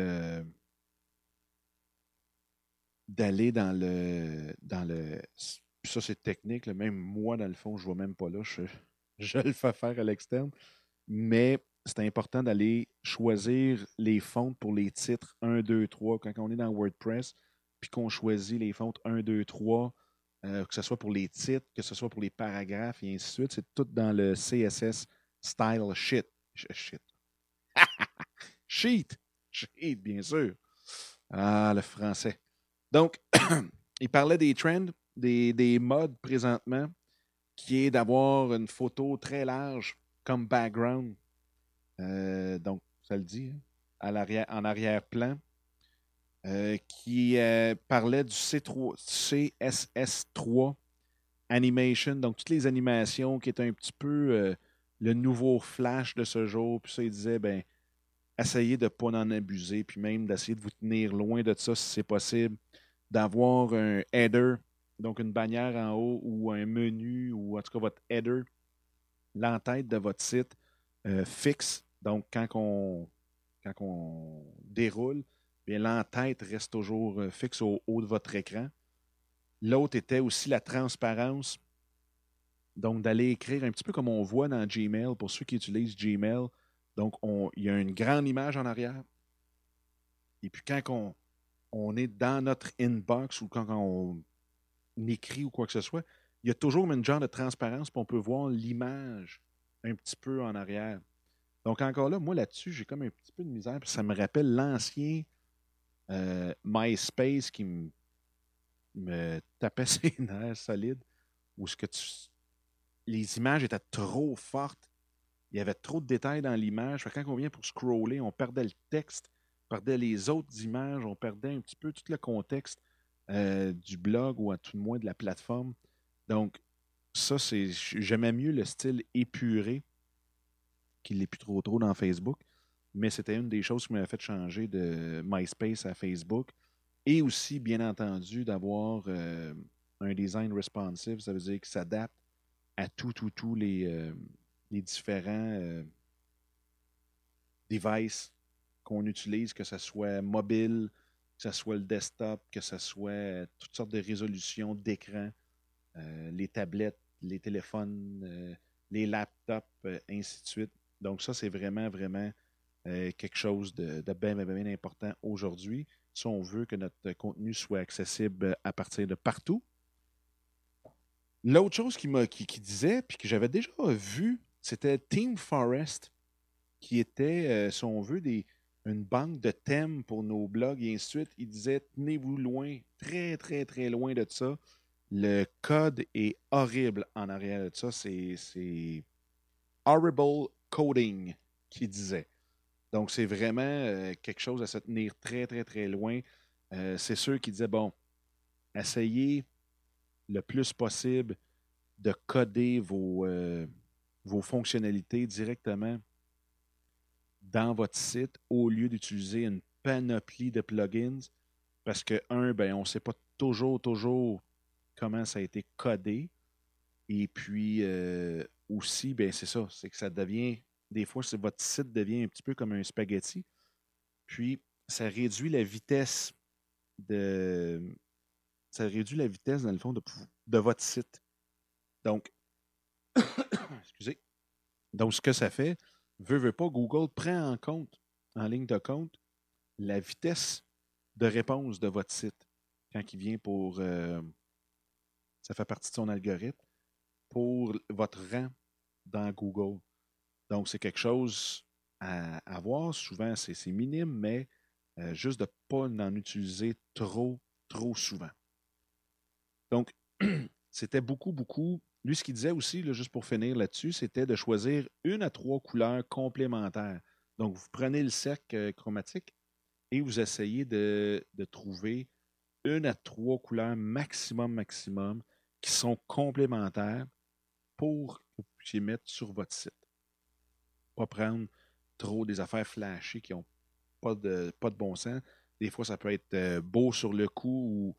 d'aller dans le. Dans le ça, c'est technique. Même moi, dans le fond, je vois même pas là. Je, <laughs> le fais faire à l'externe. Mais c'est important d'aller choisir les fontes pour les titres 1, 2, 3. Quand on est dans WordPress, puis qu'on choisit les fontes 1, 2, 3, que ce soit pour les titres, que ce soit pour les paragraphes et ainsi de suite, c'est tout dans le CSS style shit. Shit. <laughs> Sheet. Sheet, bien sûr. Ah, le français. Donc, <clears throat> il parlait des trends, des, modes présentement, qui est d'avoir une photo très large comme background. Euh, donc, ça le dit, hein, à en arrière-plan. Euh, qui euh, parlait du C3, CSS3 Animation, donc toutes les animations qui étaient un petit peu le nouveau flash de ce jour. Puis ça, il disait, ben, essayez de ne pas en abuser, puis même d'essayer de vous tenir loin de ça si c'est possible d'avoir un header, donc une bannière en haut ou un menu ou en tout cas votre header, l'entête de votre site euh, fixe. Donc, quand on, déroule, l'entête reste toujours euh, fixe au haut de votre écran. L'autre était aussi la transparence. Donc, d'aller écrire un petit peu comme on voit dans Gmail, pour ceux qui utilisent Gmail. Donc, il y a une grande image en arrière. Et puis, quand on est dans notre inbox ou quand on écrit ou quoi que ce soit, il y a toujours une genre de transparence, puis on peut voir l'image un petit peu en arrière. Donc, encore là, moi, là-dessus, j'ai comme un petit peu de misère, puis ça me rappelle l'ancien euh, MySpace qui me, tapait <laughs> ses nerfs solides, où ce que les images étaient trop fortes. Il y avait trop de détails dans l'image. Quand on vient pour scroller, on perdait le texte perdait les autres images, on perdait un petit peu tout le contexte euh, du blog ou à tout le moins de la plateforme. Donc, ça, c'est. J'aimais mieux le style épuré qu'il n'est plus trop trop dans Facebook. Mais c'était une des choses qui m'a fait changer de MySpace à Facebook. Et aussi, bien entendu, d'avoir euh, un design responsive. Ça veut dire qu'il s'adapte à tout, tout, tous les, euh, les différents devices qu'on utilise, que ce soit mobile, que ce soit le desktop, que ce soit toutes sortes de résolutions d'écran, euh, les tablettes, les téléphones, euh, les laptops, euh, ainsi de suite. Donc ça, c'est vraiment, vraiment quelque chose de, bien, bien, bien important aujourd'hui si on veut que notre contenu soit accessible à partir de partout. L'autre chose qui, qui, qui disait, puis que j'avais déjà vu, c'était Team Forest, qui était, si on veut, une banque de thèmes pour nos blogs et ainsi de suite. Il disait tenez-vous loin, très, très, très loin de ça. Le code est horrible en arrière de ça. C'est horrible coding qui disait. Donc, c'est vraiment euh, quelque chose à se tenir très, très, très loin. Euh, c'est ceux qui disaient bon, essayez le plus possible de coder vos, euh, vos fonctionnalités directement dans votre site au lieu d'utiliser une panoplie de plugins Parce que, un, ben, on ne sait pas toujours, toujours comment ça a été codé. Et puis euh, aussi, ben, c'est ça, c'est que ça devient, des fois, votre site devient un petit peu comme un spaghetti. Puis, ça réduit la vitesse de. Ça réduit la vitesse, dans le fond, de, de votre site. Donc, <coughs> excusez. Donc, ce que ça fait, veut, veut pas, Google prend en compte, en ligne de compte, la vitesse de réponse de votre site quand il vient pour. Euh, ça fait partie de son algorithme pour votre rang dans Google. Donc, c'est quelque chose à, voir. Souvent, c'est minime, mais euh, juste de ne pas en utiliser trop, trop souvent. Donc, <clears throat> c'était beaucoup, beaucoup. Lui, ce qu'il disait aussi, juste pour finir là-dessus, c'était de choisir une à trois couleurs complémentaires. Donc, vous prenez le cercle euh, chromatique et vous essayez de, de, trouver une à trois couleurs maximum, maximum qui sont complémentaires pour que vous puissiez mettre sur votre site. Pas prendre trop des affaires flashées qui n'ont pas de, bon sens. Des fois, ça peut être euh, beau sur le coup ou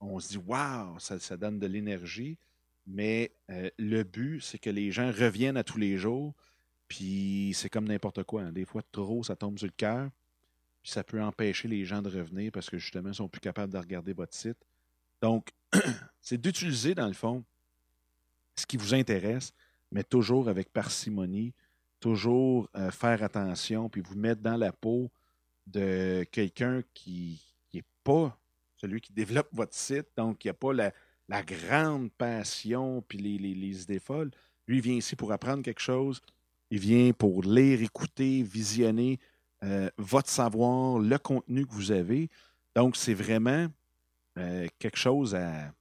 on se dit Waouh, ça, donne de l'énergie. Mais euh, le but, c'est que les gens reviennent à tous les jours. Puis c'est comme n'importe quoi. Hein. Des fois, trop, ça tombe sur le cœur. Puis ça peut empêcher les gens de revenir parce que justement, ils sont plus capables de regarder votre site. Donc, <clears throat> c'est d'utiliser, dans le fond, ce qui vous intéresse, mais toujours avec parcimonie, toujours euh, faire attention, puis vous mettre dans la peau de quelqu'un qui n'est pas celui qui développe votre site, donc qui n'a pas la, grande passion puis les, idées folles. Lui, il vient ici pour apprendre quelque chose. Il vient pour lire, écouter, visionner euh, votre savoir, le contenu que vous avez. Donc, c'est vraiment euh, quelque chose à,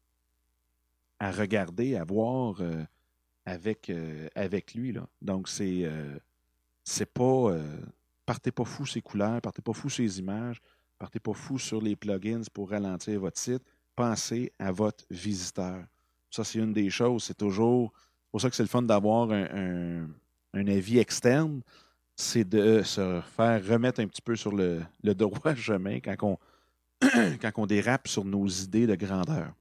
à regarder, à voir euh, avec, euh, avec lui. Là. Donc, c'est c'est pas. partez pas fou ces couleurs, partez pas fou ces images, partez pas fou sur les plugins pour ralentir votre site. Pensez à votre visiteur. Ça, c'est une des choses. C'est toujours. C'est pour ça que c'est le fun d'avoir un, un, avis externe. C'est de se faire remettre un petit peu sur le, le <laughs> droit chemin quand on, <clears throat> quand on dérape sur nos idées de grandeur.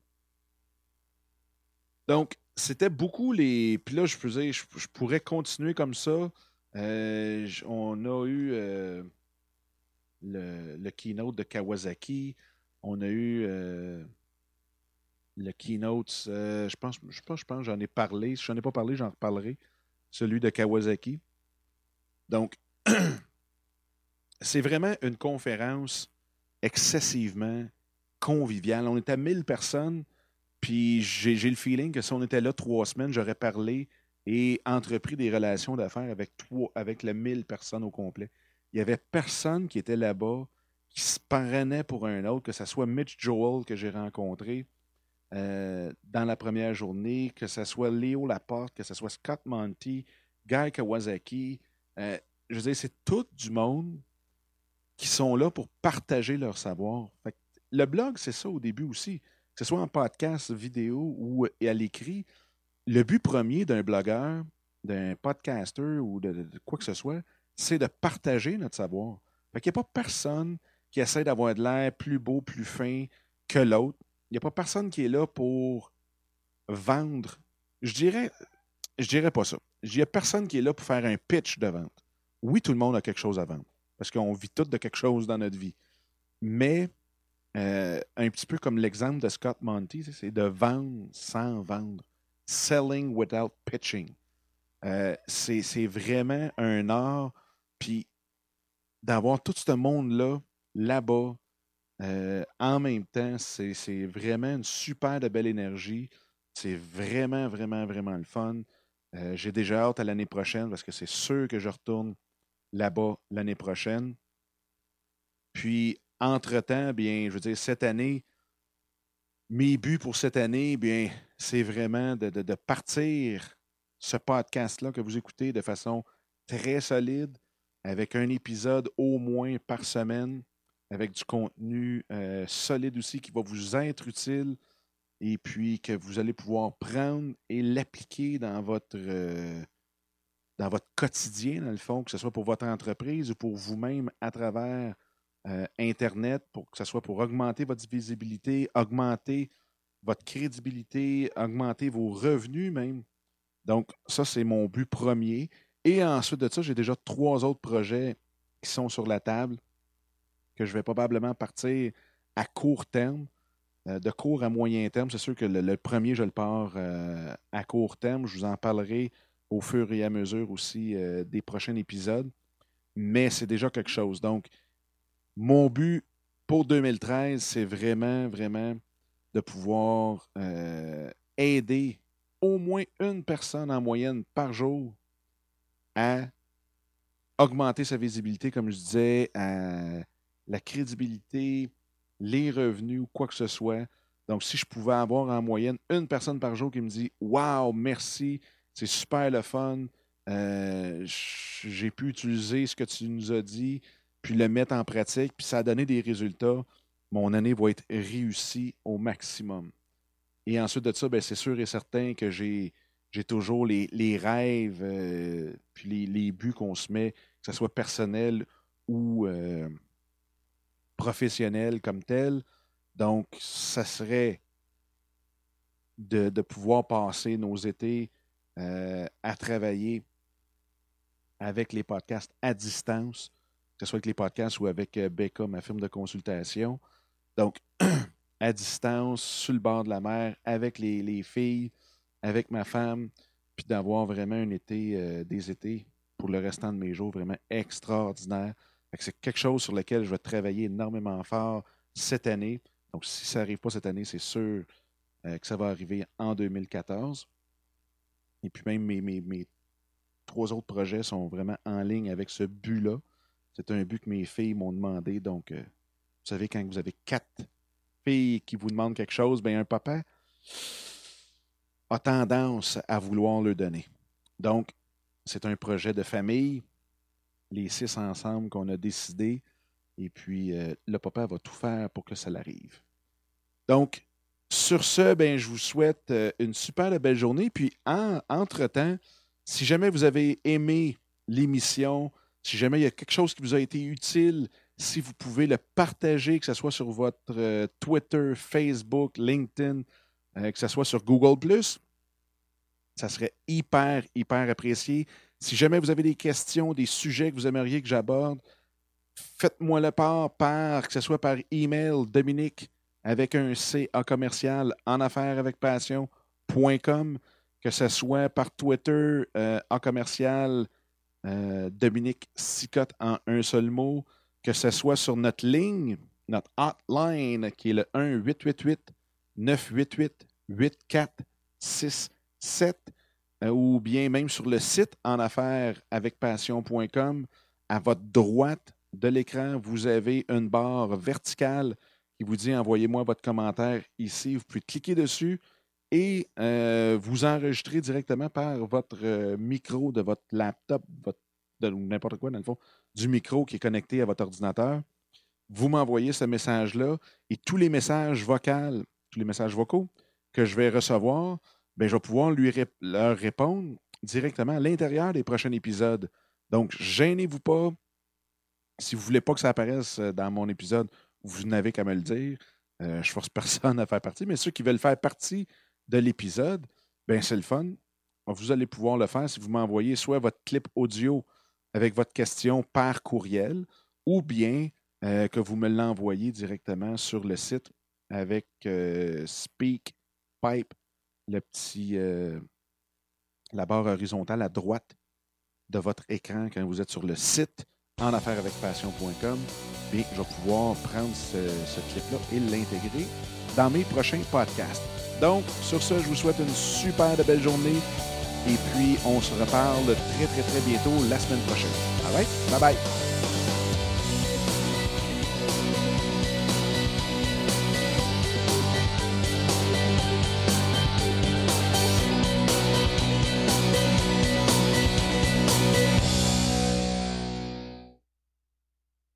Donc, c'était beaucoup les. Puis là, je faisais, je, pourrais continuer comme ça. Euh, on a eu euh, le, keynote de Kawasaki. On a eu euh, le keynote, je pense, je pense, je pense, j'en ai parlé. Si j'en ai pas parlé, j'en reparlerai. Celui de Kawasaki. Donc, <clears throat> c'est vraiment une conférence excessivement conviviale. On était à 1000 personnes. Puis j'ai le feeling que si on était là trois semaines, j'aurais parlé et entrepris des relations d'affaires avec, trois, avec les 1000 personnes au complet. Il n'y avait personne qui était là-bas qui se parrainait pour un autre, que ce soit Mitch Joel que j'ai rencontré euh, dans la première journée, que ce soit Léo Laporte, que ce soit Scott Monty, Guy Kawasaki. Euh, je veux dire, c'est tout du monde qui sont là pour partager leur savoir. le blog, c'est ça au début aussi que ce soit en podcast, vidéo ou à l'écrit, le but premier d'un blogueur, d'un podcaster ou de, quoi que ce soit, c'est de partager notre savoir. Fait qu'il n'y a pas personne qui essaie d'avoir de l'air plus beau, plus fin que l'autre. Il n'y a pas personne qui est là pour vendre. Je dirais, je dirais pas ça. Il n'y a personne qui est là pour faire un pitch de vente. Oui, tout le monde a quelque chose à vendre. Parce qu'on vit tout de quelque chose dans notre vie. Mais euh, un petit peu comme l'exemple de Scott Monty, c'est de vendre sans vendre. Selling without pitching. Euh, c'est vraiment un art. Puis d'avoir tout ce monde-là, là-bas, euh, en même temps, c'est vraiment une super de belle énergie. C'est vraiment, vraiment, vraiment le fun. J'ai déjà hâte à l'année prochaine parce que c'est sûr que je retourne là-bas l'année prochaine. Puis entre-temps, bien, je veux dire, cette année, mes buts pour cette année, bien, c'est vraiment de, partir ce podcast-là que vous écoutez de façon très solide, avec un épisode au moins par semaine, avec du contenu euh, solide aussi qui va vous être utile et puis que vous allez pouvoir prendre et l'appliquer dans votre, euh, dans votre quotidien, dans le fond, que ce soit pour votre entreprise ou pour vous-même à travers euh, Internet, pour que ce soit pour augmenter votre visibilité, augmenter votre crédibilité, augmenter vos revenus même. Donc, ça, c'est mon but premier. Et ensuite de ça, j'ai déjà trois autres projets qui sont sur la table que je vais probablement partir à court terme. Euh, de court à moyen terme, c'est sûr que le, premier, je le pars euh, à court terme. Je vous en parlerai au fur et à mesure aussi euh, des prochains épisodes. Mais c'est déjà quelque chose. Donc, mon but pour 2013, c'est vraiment, vraiment de pouvoir aider au moins une personne en moyenne par jour à augmenter sa visibilité, comme je disais, à la crédibilité, les revenus quoi que ce soit. Donc, si je pouvais avoir en moyenne une personne par jour qui me dit Waouh, merci, c'est super le fun, euh, j'ai pu utiliser ce que tu nous as dit, puis le mettre en pratique, puis ça a donné des résultats, mon année va être réussie au maximum. Et ensuite de ça, ben, c'est sûr et certain que j'ai, toujours les, rêves, euh, puis les, buts qu'on se met, que ce soit personnel ou euh, professionnel comme tel. Donc, ça serait de, pouvoir passer nos étés euh, à travailler avec les podcasts à distance, que ce soit avec les podcasts ou avec euh, Becca, ma firme de consultation. Donc, <clears throat> à distance, sur le bord de la mer, avec les, filles, avec ma femme, puis d'avoir vraiment un été, euh, des étés pour le restant de mes jours vraiment extraordinaire. C'est quelque chose sur lequel je vais travailler énormément fort cette année. Donc, si ça n'arrive pas cette année, c'est sûr que ça va arriver en 2014. Et puis même mes, mes, trois autres projets sont vraiment en ligne avec ce but-là. C'est un but que mes filles m'ont demandé. Donc, euh, vous savez, quand vous avez quatre filles qui vous demandent quelque chose, bien, un papa a tendance à vouloir le donner. Donc, c'est un projet de famille les six ensemble qu'on a décidé. Et puis, euh, le papa va tout faire pour que ça l'arrive. Donc, sur ce, ben, je vous souhaite euh, une super belle journée. Puis, en, entre-temps, si jamais vous avez aimé l'émission, si jamais il y a quelque chose qui vous a été utile, si vous pouvez le partager, que ce soit sur votre euh, Twitter, Facebook, LinkedIn, que ce soit sur Google, ça serait hyper, hyper apprécié. Si jamais vous avez des questions, des sujets que vous aimeriez que j'aborde, faites-moi le part par, que ce soit par email, Dominique, avec un C A commercial en affaires avec passion.com, que ce soit par Twitter, euh, en commercial, euh, Dominique Sicotte en un seul mot, que ce soit sur notre ligne, notre hotline, qui est le 1 888 988 8467 euh, ou bien même sur le site en affaires avec passion.com, à votre droite de l'écran, vous avez une barre verticale qui vous dit envoyez-moi votre commentaire ici. Vous pouvez cliquer dessus et euh, vous enregistrer directement par votre euh, micro de votre laptop, votre, de n'importe quoi dans le fond, du micro qui est connecté à votre ordinateur. Vous m'envoyez ce message-là et tous les messages vocaux, tous les messages vocaux que je vais recevoir, ben, je vais pouvoir lui leur répondre directement à l'intérieur des prochains épisodes. Donc, gênez-vous pas. Si vous ne voulez pas que ça apparaisse euh, dans mon épisode, vous n'avez qu'à me le dire. Euh, je force <laughs> personne à faire partie, mais ceux qui veulent faire partie de l'épisode, ben c'est le fun. Vous allez pouvoir le faire si vous m'envoyez soit votre clip audio avec votre question par courriel ou bien euh, que vous me l'envoyez directement sur le site avec SpeakPipe le petit, euh, la barre horizontale à droite de votre écran quand vous êtes sur le site en affaires avec passion.com. Et je vais pouvoir prendre ce, clip-là et l'intégrer dans mes prochains podcasts. Donc, sur ce, je vous souhaite une super belle journée. Et puis, on se reparle très, très, très bientôt la semaine prochaine. All? Bye bye.